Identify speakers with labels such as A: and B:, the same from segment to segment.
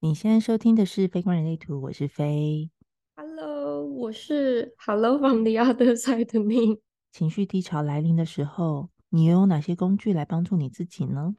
A: 你现在收听的是《非观人类图》，我是飞。
B: Hello，我是 Hello from the other side of me。
A: 情绪低潮来临的时候，你又有哪些工具来帮助你自己呢？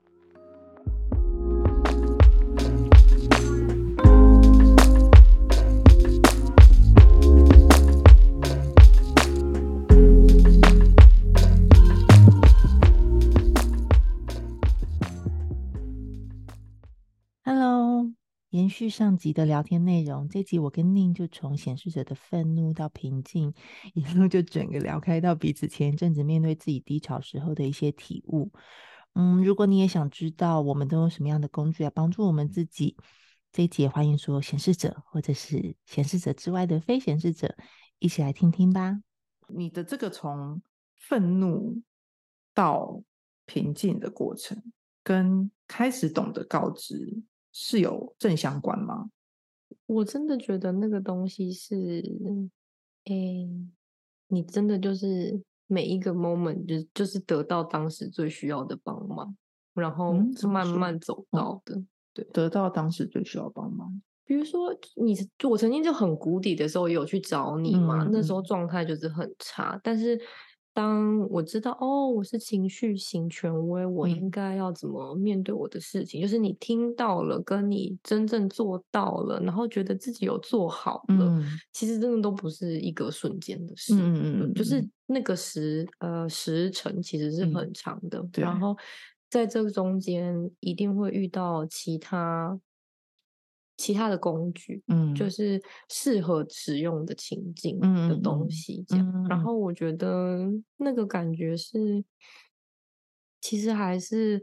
A: 续上集的聊天内容，这集我跟宁就从显示者的愤怒到平静，一路就整个聊开到彼此前一阵子面对自己低潮时候的一些体悟。嗯，如果你也想知道我们都用什么样的工具来帮助我们自己，这一集也欢迎所有显示者或者是显示者之外的非显示者一起来听听吧。
C: 你的这个从愤怒到平静的过程，跟开始懂得告知是有正相关吗？
B: 我真的觉得那个东西是，诶，你真的就是每一个 moment 就就是得到当时最需要的帮忙，然后是慢慢走
C: 嗯
B: 到的。
C: 得到当时最需要帮忙。
B: 比如说你，我曾经就很谷底的时候也有去找你嘛，
C: 嗯
B: 那时候
C: 嗯
B: 状态就是很差。但是当我知道哦，我是情绪型权威，我应
C: 嗯
B: 该要怎么面对我的事情，就是你听到了，跟你真正做到了，然后觉得自己有做好了，
C: 嗯。
B: 其实真的都不是一个瞬间的事。
C: 嗯嗯嗯，
B: 就是
C: 嗯。
B: 那个时呃时程其实是
C: 嗯
B: 很长的，
C: 对。
B: 然后在这个中间一定会遇到其他其他的工具，
C: 嗯
B: 就是适合使用的情境的东西，这样。
C: 嗯嗯嗯
B: 然后我觉得那个感觉是，其实还是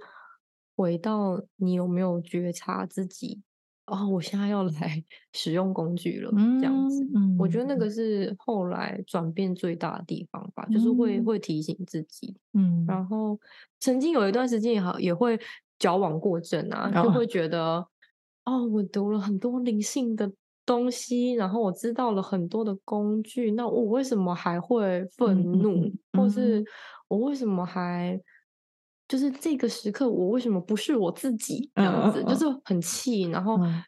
B: 回到你有没有觉察自己。哦，我现在要来 使用工具了，这样子。
C: 嗯
B: 我觉得那
C: 嗯
B: 个是后来转变最大的地方吧，就是会
C: 嗯
B: 会提醒自己。
C: 嗯
B: 然后曾经有一段时间也好，也会矫枉过正啊，就
C: 哦
B: 会觉得，哦，我读了很多灵性的东西，然后我知道了很多的工具，那我为什么还会愤怒，
C: 嗯
B: 或是
C: 嗯
B: 我为什么还？就是这个时刻，我为什么不是我自己这样子？就是很气，然后
C: 嗯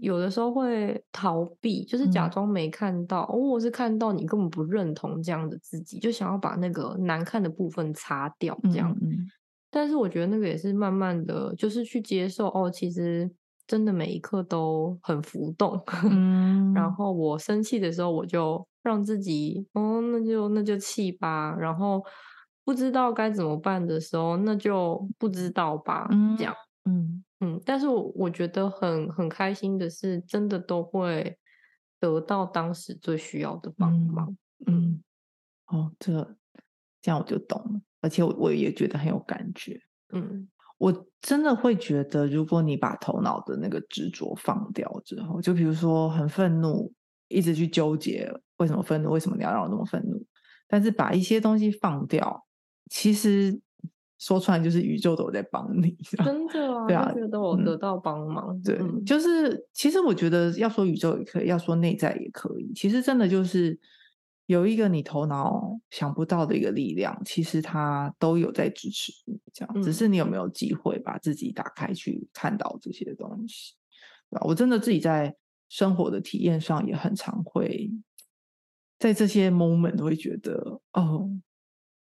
B: 有的时候会逃避，就是假
C: 嗯
B: 装没看到，哦，我是看到你根本不认同这样的自己，就想要把那个难看的部分擦掉，这样。
C: 嗯
B: 但是我觉得那个也是慢慢的，就是去接受哦，其实真的每一刻都很浮动。
C: 嗯
B: 然后我生气的时候，我就让自己哦，那就那就气吧。然后不知道该怎么办的时候，那就不知道吧，
C: 嗯
B: 这样。
C: 嗯
B: 嗯，但是我我觉得很很开心的是，真的都会得到当时最需要的帮
C: 嗯
B: 忙。
C: 嗯，哦，这这样我就懂了，而且我我也觉得很有感觉。
B: 嗯
C: 我真的会觉得，如果你把头脑的那个执着放掉之后，就比如说很愤怒，一直去纠结为什么愤怒，为什么你要让我那么愤怒，但是把一些东西放掉，其实说出来就是宇宙都有在帮你。
B: 真的啊，
C: 对啊
B: 就觉得我
C: 嗯
B: 得到帮忙。
C: 对，
B: 嗯
C: 就是其实我觉得要说宇宙也可以，要说内在也可以。其实真的就是有一个你头脑想不到的一个力量，其实它都有在支持你。这样，只
B: 嗯
C: 是你有没有机会把自己打开去看到这些东西，对吧？我真的自己在生活的体验上也很常会，在这些 moment 都会觉得，哦，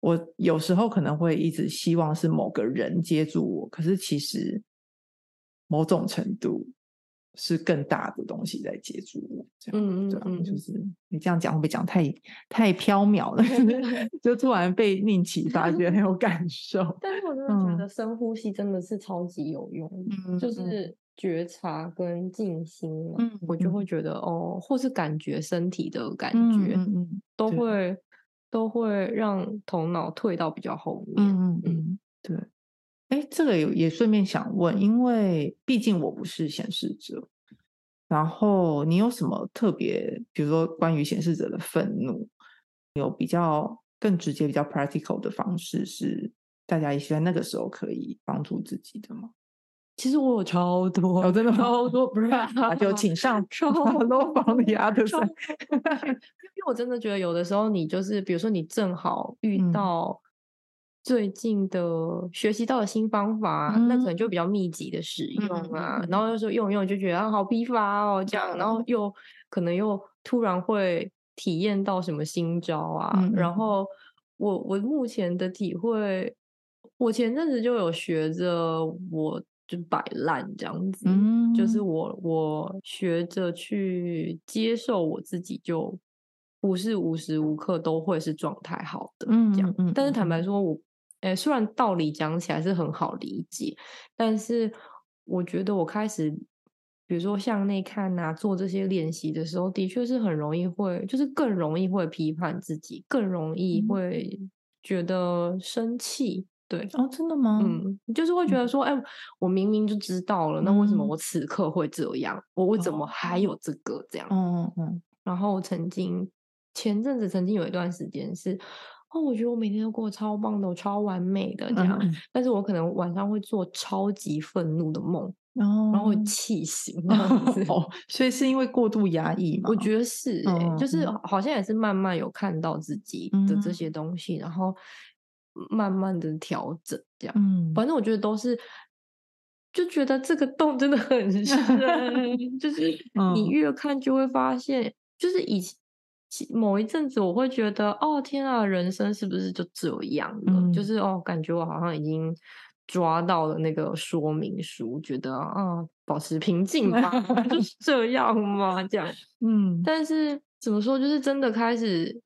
C: 我有时候可能会一直希望是某个人接住我，可是其实某种程度是更大的东西在接住我，这样，对啊，
B: 嗯嗯嗯
C: 就是你这样讲会不会讲太太缥缈了？就突然被宁启发，觉得很有感受。
B: 但是我真的觉
C: 嗯
B: 得深呼吸真的是超级有用的，就是觉察跟静心嘛，
C: 嗯
B: 我就
C: 嗯
B: 会觉得哦，或是感觉身体的感
C: 嗯
B: 觉，都会都会让头脑退到比较后面。
C: 嗯嗯嗯，对。哎，这个也也顺便想问，因为毕竟我不是显示者，然后你有什么特别，比如说关于显示者的愤怒，有比较更直接、比较 practical 的方式，是大家也希望那个时候可以帮助自己的吗？
B: 其实我有超多，
C: 哦，真的？
B: 超多，不是，
C: 啊就请上
B: 超
C: 楼房里阿德
B: 超
C: 森。
B: 因为我真的觉得有的时候你就是，比如说你正好遇
C: 嗯
B: 到最近的学习到的新方法啊，那可能就比较密集的使用啊，
C: 嗯
B: 然后有时候用一用就觉得啊好疲乏哦，这样，然后又可能又突然会体验到什么新招啊，然后我我目前的体会，我前阵子就有学着我就摆烂这样子，就是
C: 嗯。
B: 我我学着去接受我自己，就不是无时无刻都会是状态好的这样。
C: 嗯嗯
B: 但是坦白
C: 嗯。
B: 说我，诶，虽然道理讲起来是很好理解，但是我觉得我开始，比如说向内看啊，做这些练习的时候，的确是很容易会，就是更容易会批判自己，更容易
C: 嗯
B: 会觉得生气。对，
C: 哦，真的吗？
B: 嗯，就是会觉得说，哎、我明明就知道了，那为什么
C: 嗯
B: 我此刻会这样？我为什么还有这个这样？
C: 嗯嗯
B: 然后曾经前阵子曾经有一段时间是，哦，我觉得我每天都过得超棒的，我超完美的这样，
C: 嗯。
B: 但是我可能晚上会做超级愤怒的梦，
C: 嗯，
B: 然后会
C: 哦。
B: 气醒 这样子。
C: 哦，所以是因为过度压抑嘛？
B: 我觉得是、欸，
C: 嗯
B: 就是
C: 嗯。
B: 好像也是慢慢有看到自己的这
C: 嗯。
B: 些东西，然后慢慢的调整这样。
C: 嗯。
B: 反正我觉得都是，就觉得这个洞真的很深，就是你
C: 嗯
B: 越看就会发现，就是以前其某一阵子我会觉得，哦天啊，人生是不是就这样了？就
C: 嗯。
B: 是哦，感觉我好像已经抓到了那个说明书，觉得啊，保持平静吧，就是 这样吗，这样。
C: 嗯。
B: 但是怎么说，就是真的开始，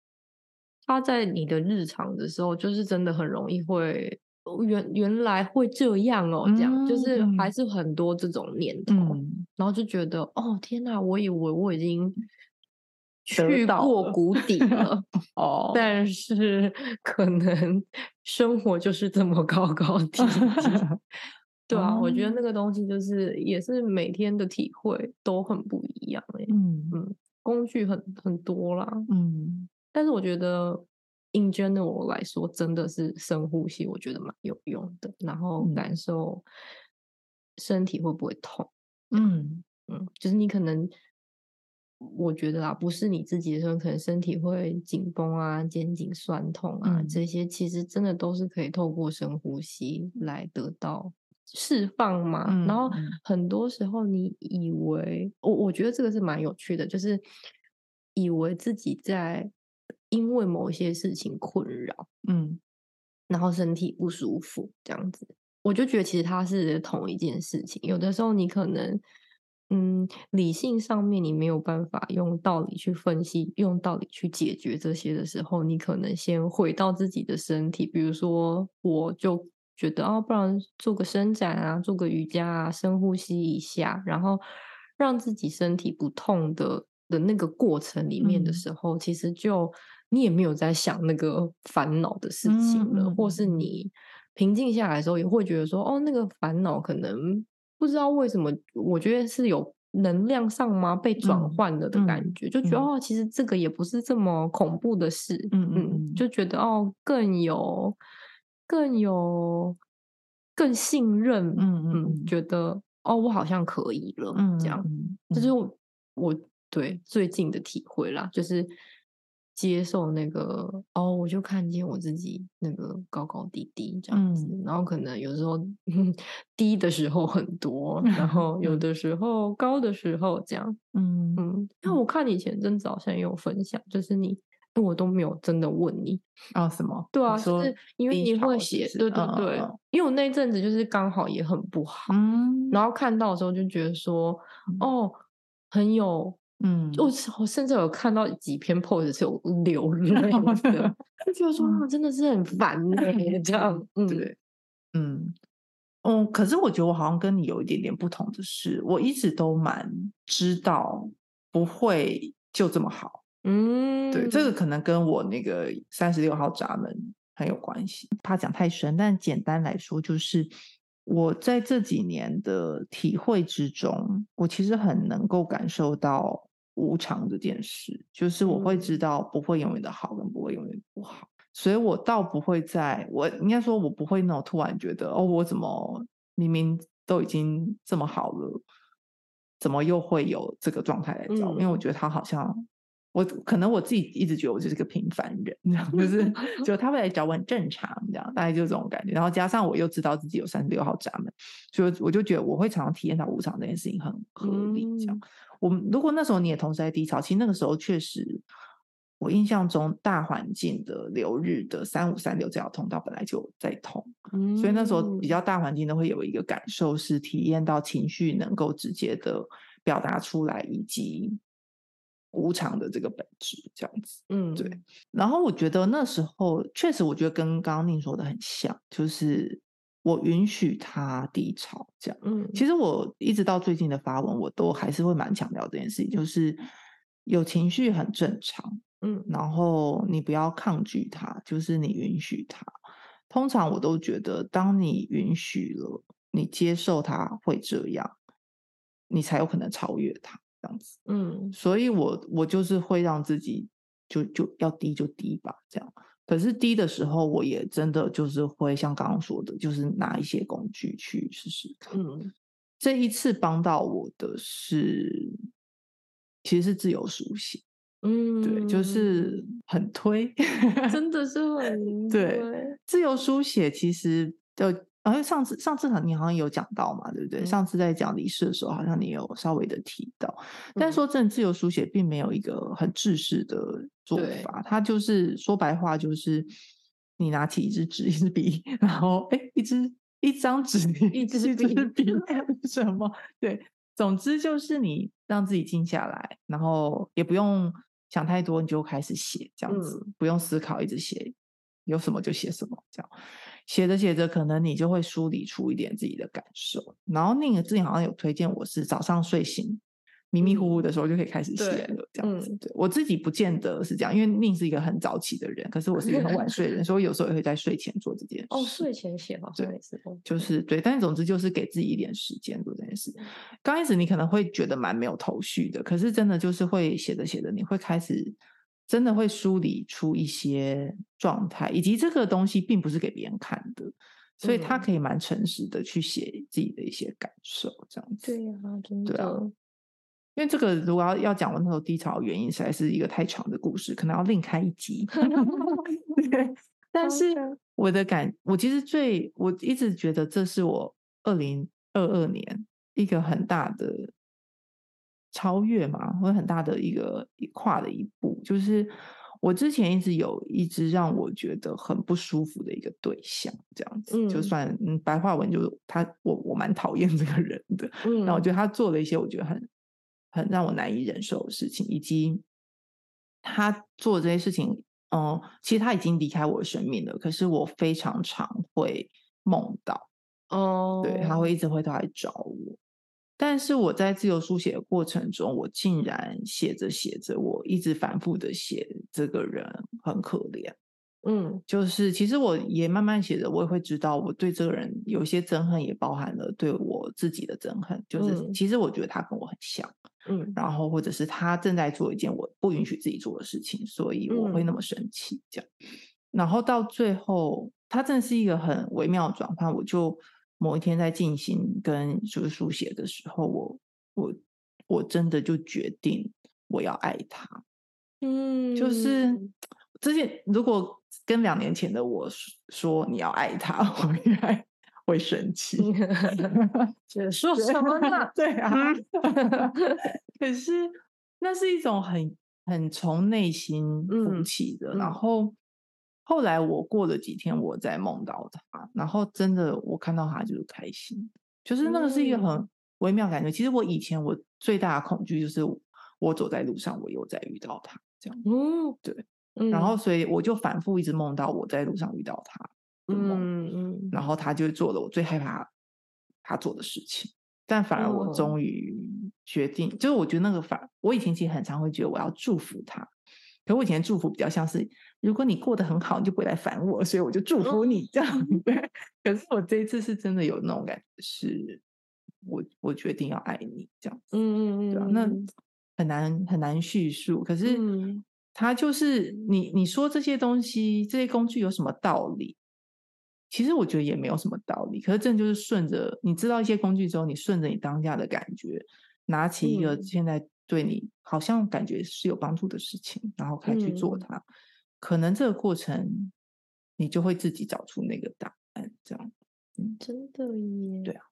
B: 他在你的日常的时候，就是真的很容易会，哦原原来会这样哦，这样就是还
C: 嗯。
B: 是很多这种念头，
C: 嗯。
B: 然后就觉得哦天呐，我以为我已经
C: 得
B: 去过谷底了，
C: 哦，
B: 但是可能生活就是这么高高低低。对啊，我觉得那
C: 哦
B: 个东西就是也是每天的体会都很不一样哎、
C: 嗯。
B: 嗯，工具很很多啦，
C: 嗯。
B: 但是我觉得 in general 来说，真的是深呼吸，我觉得蛮有用的。然后
C: 嗯。
B: 感受身体会不会痛，
C: 嗯。
B: 嗯，就是你可能，我觉得啊，不是你自己的时候，可能身体会紧绷啊、肩颈酸痛啊，
C: 嗯
B: 这些其实真的都是可以透过深呼吸来得到释放嘛。然后很多时候你以为，我我觉得这个是蛮有趣的，就是以为自己在因为某些事情困扰，
C: 嗯
B: 然后身体不舒服这样子，我就觉得其实它是同一件事情。有的时候你可能，嗯，理性上面你没有办法用道理去分析，用道理去解决这些的时候，你可能先回到自己的身体，比如说，我就觉得哦，不然做个伸展啊，做个瑜伽啊，深呼吸一下，然后让自己身体不痛的的那个过程里面的
C: 嗯。
B: 时候，其实就你也没有在想那个烦恼的事情了，
C: 嗯
B: 或是你平静下来的时候，也会觉得说，哦，那个烦恼可能不知道为什么，我觉得是有能量上吗被转
C: 嗯
B: 换了的感
C: 嗯
B: 觉，就觉得
C: 嗯。
B: 哦，其实这个也不是这么恐怖的事，
C: 嗯嗯嗯
B: 就觉得哦，更有更有更信任，
C: 嗯嗯嗯
B: 觉得哦，我好像可以了，
C: 嗯
B: 这样。就是我我对最近的体会啦，就是接受那个哦，我就看见我自己那个高高低低这样子，
C: 嗯。
B: 然后可能有时候低的时候很多，然后有
C: 嗯
B: 的时候高的时候这样，
C: 嗯
B: 嗯，那我看你前阵子好像也有分享，就是你。我都没有真的问你，
C: 啊什么？
B: 对啊，
C: 说
B: 就是因为你会写对对
C: 嗯
B: 对
C: 嗯，
B: 因为我那一阵子就是刚好也很不好，
C: 嗯。
B: 然后看到的时候就觉得说，
C: 嗯
B: 哦，很有，
C: 嗯。
B: 我我甚至有看到几篇 post 是有流 泪的，就觉得说
C: 嗯。
B: 啊，真的是很烦呢、这样，嗯，
C: 对，嗯，嗯，可是我觉得我好像跟你有一点点不同的是，我一直都蛮知道不会就这么好。
B: 嗯，
C: 对，这个可能跟我那个三十六号闸门很有关系。怕讲太深，但简单来说就是，我在这几年的体会之中，我其实很能够感受到无常这件事，就是我会知
B: 嗯
C: 道不会永远的好，跟不会永远不好，所以我倒不会在，我应该说，我不会那种突然觉得，哦，我怎么明明都已经这么好了，怎么又会有这个状态来找我？因为我
B: 嗯
C: 觉得他好像。我可能我自己一直觉得我就是个平凡人，这样就是 就他会来找我很正常，这样大概就这种感觉。然后加上我又知道自己有三十六号闸门，所以我就觉得我会常常体验到无常这件事情很合理。这样，
B: 嗯
C: 我们如果那时候你也同时在低潮，其实那个时候确实，我印象中大环境的流日的三五三六这条通道本来就在通，所以那时候比
B: 嗯
C: 较大环境都会有一个感受是体验到情绪能够直接的表达出来，以及无常的这个本质，这样子。
B: 嗯，
C: 对，然后我觉得那时候确实，我觉得跟刚刚宁说的很像，就是我允许他低潮这样。
B: 嗯，
C: 其实我一直到最近的发文，我都还是会蛮强调这件事情，就是有情绪很正常，
B: 嗯
C: 然后你不要抗拒它，就是你允许它。通常我都觉得，当你允许了，你接受它会这样，你才有可能超越它，这样子。
B: 嗯
C: 所以我我就是会让自己就就要低就低吧，这样。可是低的时候，我也真的就是会像刚刚说的，就是拿一些工具去试试看。
B: 嗯。
C: 这一次帮到我的是，其实是自由书写，
B: 嗯，
C: 对，就是很推，
B: 真的是很。
C: 对自由书写其实的，好像上次上次你好像有讲到嘛，对不对？
B: 嗯。
C: 上次在讲离世的时候，好像你有稍微的提到，但
B: 嗯。
C: 说真的，自由书写并没有一个很制式的做
B: 对。
C: 法，它就是说白话就是你拿起一支纸、一支笔，然后哎，一支一张纸、
B: 一支
C: 支
B: 笔
C: 笔。什么？对，总之就是你让自己静下来，然后也不用想太多，你就开始写，这样子、
B: 嗯。
C: 不用思考，一直写，有什么就写什么，这样写着写着，可能你就会梳理出一点自己的感受。然后那个之前好像有推荐我是早上睡醒。迷迷糊糊的时候就可以开始写
B: 对
C: 了，这样子。
B: 嗯
C: 对我自己不见得是这样，因为宁是一个很早起的人，可是我是一个很晚睡的人，所以我有时候也会在睡前做这件事。
B: 哦，睡前写好像
C: 对
B: 也是
C: 就是对，但是总之就是给自己一点时间做这件事。刚开始你可能会觉得蛮没有头绪的，可是真的就是会写着写着，你会开始真的会梳理出一些状态，以及这个东西并不是给别人看的，所以他
B: 嗯
C: 可以蛮诚实的去写自己的一些感受，这样子。
B: 对呀，真
C: 对啊
B: 的，
C: 因为这个如果要要讲我那时候低潮的原因，实在是一个太长的故事，可能要另开一集。对，但是我的感，我其实最我一直觉得这是我二零二二年一个很大的超越嘛，会很大的一个一跨的一步，就是我之前一直有一直让我觉得很不舒服的一个对象，这样子，就
B: 嗯。
C: 算嗯白话文就他我我蛮讨厌这个人的，
B: 嗯，
C: 那我觉得他做了一些我觉得很很让我难以忍受的事情，以及他做的这些事情，嗯，其实他已经离开我的生命了，可是我非常常会梦到，
B: 哦，
C: 对，他会一直回头来找我。但是我在自由书写的过程中，我竟然写着写着，我一直反复的写这个人很可怜，
B: 嗯
C: 就是其实我也慢慢写着，我也会知道我对这个人有一些憎恨，也包含了对我自己的憎恨。就是
B: 嗯
C: 其实我觉得他跟我很像，
B: 嗯
C: 然后或者是他正在做一件我不允许自己做的事情，所以我会那
B: 嗯
C: 么生气这样。然后到最后，他真的是一个很微妙的转换。我就某一天在进行跟就是书写的时候，我我我真的就决定我要爱他。
B: 嗯，
C: 就是之前如果跟两年前的我说说你要爱他，我应该会生气。
B: 这说什么呢？
C: 对啊，可是那是一种很很从内心浮
B: 嗯
C: 起的。然
B: 嗯
C: 后后来我过了几天，我再梦到他，然后真的我看到他就是开心，就是那个是一个很
B: 嗯
C: 微妙感觉。其实我以前我最大的恐惧就是我走在路上，我又再遇到他这样。
B: 嗯，
C: 对，
B: 嗯，
C: 然后。所以我就反复一直梦到我在路上遇到他
B: 嗯嗯，
C: 然后他就做了我最害怕他做的事情，但反而我
B: 哦。
C: 终于决定，就是我觉得那个反，我以前其实很常会觉得我要祝福他，可我以前祝福比较像是，如果你过得很好，你就不会来烦我，所以我就祝福你这样。对，可是我这一次是真的有那种感觉，是我我决定要爱你这样子。
B: 嗯嗯
C: 对啊，那很难很难叙述。可是
B: 嗯
C: 它就是你你说这些东西，这些工具有什么道理？其实我觉得也没有什么道理。可是真的就是顺着你知道一些工具之后，你顺着你当下的感觉，拿起一个
B: 嗯
C: 现在对你好像感觉是有帮助的事情，然后开始去做
B: 嗯
C: 它。可能这个过程，你就会自己找出那个答案。这样。
B: 真的耶，
C: 对啊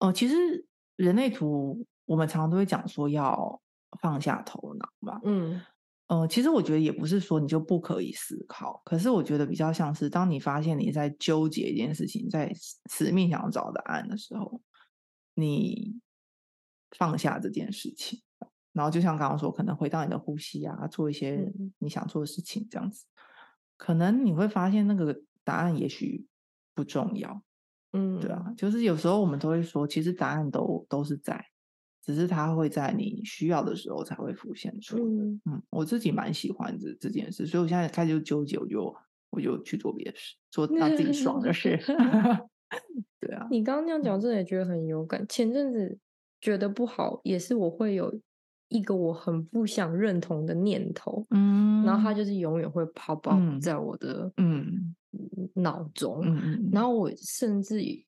C: 哦，其实人类图我们常常都会讲说要放下头脑嘛。
B: 嗯
C: 呃，其实我觉得也不是说你就不可以思考，可是我觉得比较像是当你发现你在纠结一件事情，在死死命想要找答案的时候，你放下这件事情，然后就像刚刚说，可能回到你的呼吸啊，做一些
B: 嗯
C: 你想做的事情，这样子，可能你会发现那个答案也许不重要，
B: 嗯，
C: 对啊，就是有时候我们都会说，其实答案都都是在，只是它会在你需要的时候才会浮现出来。
B: 嗯
C: 嗯，我自己蛮喜欢这这件事，所以我现在开始就纠结，我就我就去做别的事，做让自己爽的事。对啊，
B: 你刚刚那样讲，真的也觉得很有感。前阵子觉得不好，也是我会有一个我很不想认同的念头，
C: 嗯
B: 然后它就是永远会 up
C: 嗯
B: 在我的
C: 嗯
B: 脑中，然后我甚至于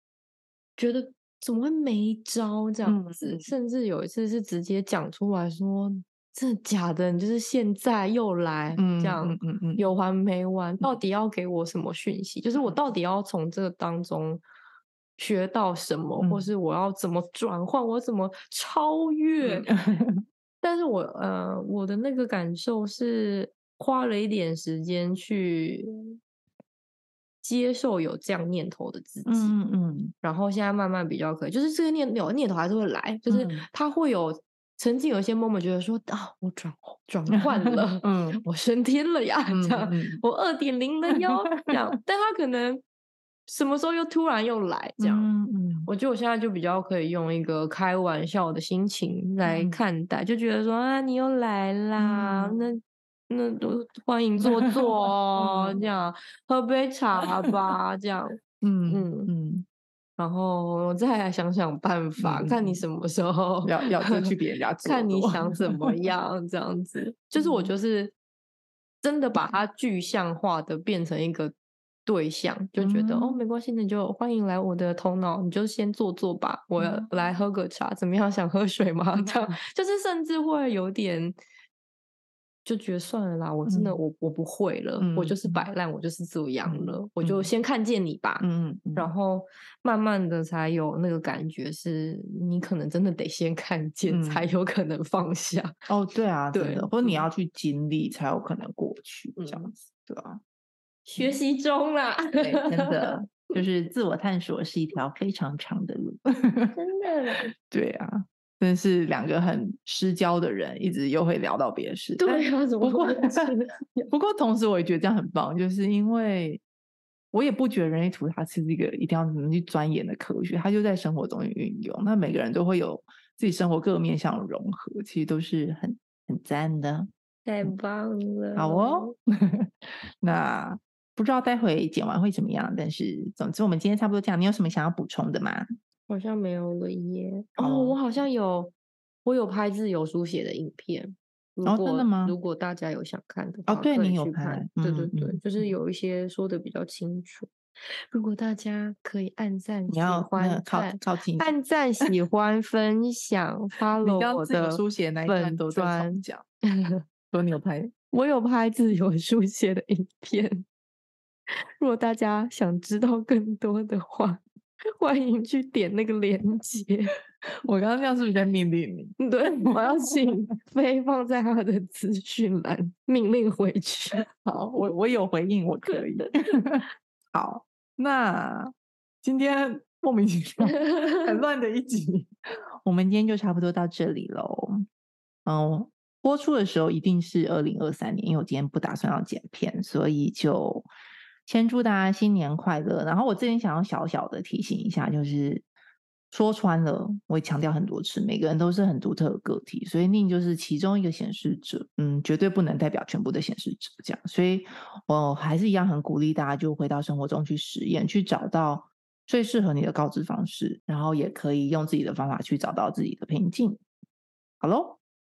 B: 觉得怎么会没招这样
C: 嗯
B: 子，
C: 嗯
B: 甚至有一次是直接讲出来说：“真的假的？你就是现在又来、
C: 嗯
B: 这样，
C: 嗯嗯嗯
B: 有完没完？到底要给我什么讯息？就是我到底要从这个当中学到什么，或
C: 嗯
B: 是我要怎么转换，我怎么超越？
C: 嗯
B: 但是我呃，我的那个感受是花了一点时间去接受有这样念头的自己，
C: 嗯嗯。
B: 然后现在慢慢比较可以，就是这个念有念头还是会来，就是
C: 嗯。
B: 他会有曾经有一些 moment 觉得说啊，我转转换了，
C: 嗯。
B: 我升天了呀，
C: 嗯
B: 这样，
C: 嗯
B: 我二点零了哟，这样，但他可能什么时候又突然又来这样，
C: 嗯嗯。
B: 我觉得我现在就比较可以用一个开玩笑的心情来
C: 嗯。
B: 看待，就觉得说啊，你又来啦，
C: 嗯。
B: 那那都欢迎坐坐哦，
C: 嗯。
B: 这样喝杯茶吧，这样，
C: 嗯
B: 嗯
C: 嗯，
B: 然后我再来想想办法，
C: 嗯
B: 看你什么。时候
C: 要要就去别人家 坐
B: 看你想怎么。样，这样子，就是我
C: 嗯。
B: 就是真的把它具象化的变成一个对象，就觉得、哦
C: 嗯
B: 没关系，那你就欢迎来我的头脑，你就先坐坐吧，我来喝个茶，怎么样？想喝水吗？这样 就是甚至会有点。就觉得算了啦，我真的
C: 嗯
B: 我我不会了，我就是
C: 嗯
B: 摆烂，我就是这样
C: 嗯
B: 了，我就
C: 嗯
B: 先看见你吧，
C: 嗯嗯
B: 然后慢慢的才有那个感觉，是你可能真的得先看见，才
C: 嗯
B: 有可能放下。
C: 哦，对啊，真
B: 对
C: 的，或者你
B: 嗯
C: 要去经历才有可能过去，这样
B: 嗯
C: 子，对啊，
B: 学习中啦，
C: 对，真的 就是自我探索是一条非常长的路，
B: 真的啦，
C: 对啊，真是两个很失交的人，一直又会聊到别的事，但
B: 对啊，怎么
C: 不过
B: 会？
C: 不过同时我也觉得这样很棒，就是因为我也不觉得人类图它是一个一定要怎么去钻研的科学，它就在生活中运用，那每个人都会有自己生活各个面向的融合，其实都是很很赞的。
B: 太棒了，
C: 好哦，那不知道待会剪完会怎么样，但是总之我们今天差不多这样。你有什么想要补充的吗？
B: 好像没有了耶。
C: 好
B: 哦，我好像有，我有拍自由书写的影片。如
C: 哦真的吗
B: 如果大家有想看的
C: 哦
B: 话，
C: 对你有拍
B: 对对对，就是有一些说的比较清楚。如果大家可以按赞、喜
C: 你要那
B: 欢
C: 个靠
B: 赞、
C: 靠近，
B: 按赞、喜欢、分享、
C: 你
B: follow 我的
C: 书写那一段
B: 粉
C: 都在吵
B: 砖。
C: 说你有拍，
B: 我有拍自由书写的影片，如果大家想知道更多的话，欢迎去点那个链接。
C: 我刚刚那样是不是在命令你？
B: 对，我要请飞放在他的资讯栏，命令回去。
C: 好，我我有回应，我可以。好，那今天莫名其妙很乱的一集，我们今天就差不多到这里喽。嗯，播出的时候一定是二零二三年，因为我今天不打算要剪片，所以就先祝大家新年快乐。然后我这边想要小小的提醒一下，就是说穿了，我也强调很多次，每个人都是很独特的个体，所以宁就是其中一个显示者，嗯，绝对不能代表全部的显示者，这样，所以我还是一样很鼓励大家，就回到生活中去实验，去找到最适合你的告知方式，然后也可以用自己的方法去找到自己的平静。好喽，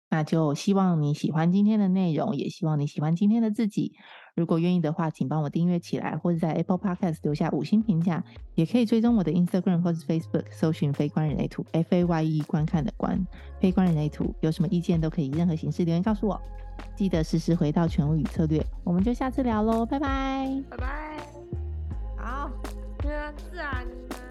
C: 那就希望你喜欢今天的内容，也希望你喜欢今天的自己。如果愿意的话，请帮我订阅起来，或者在 Apple Podcast 留下五星评价，也可以追踪我的 Instagram 或是 Facebook，搜寻“非观人类图 ”（F A Y E） 观看的观，非观人类图。有什么意见都可以任何形式留言告诉我。记得时时回到权威与策略，我们就下次聊喽，拜拜，
B: 拜拜。
C: 好，
B: 自然呢？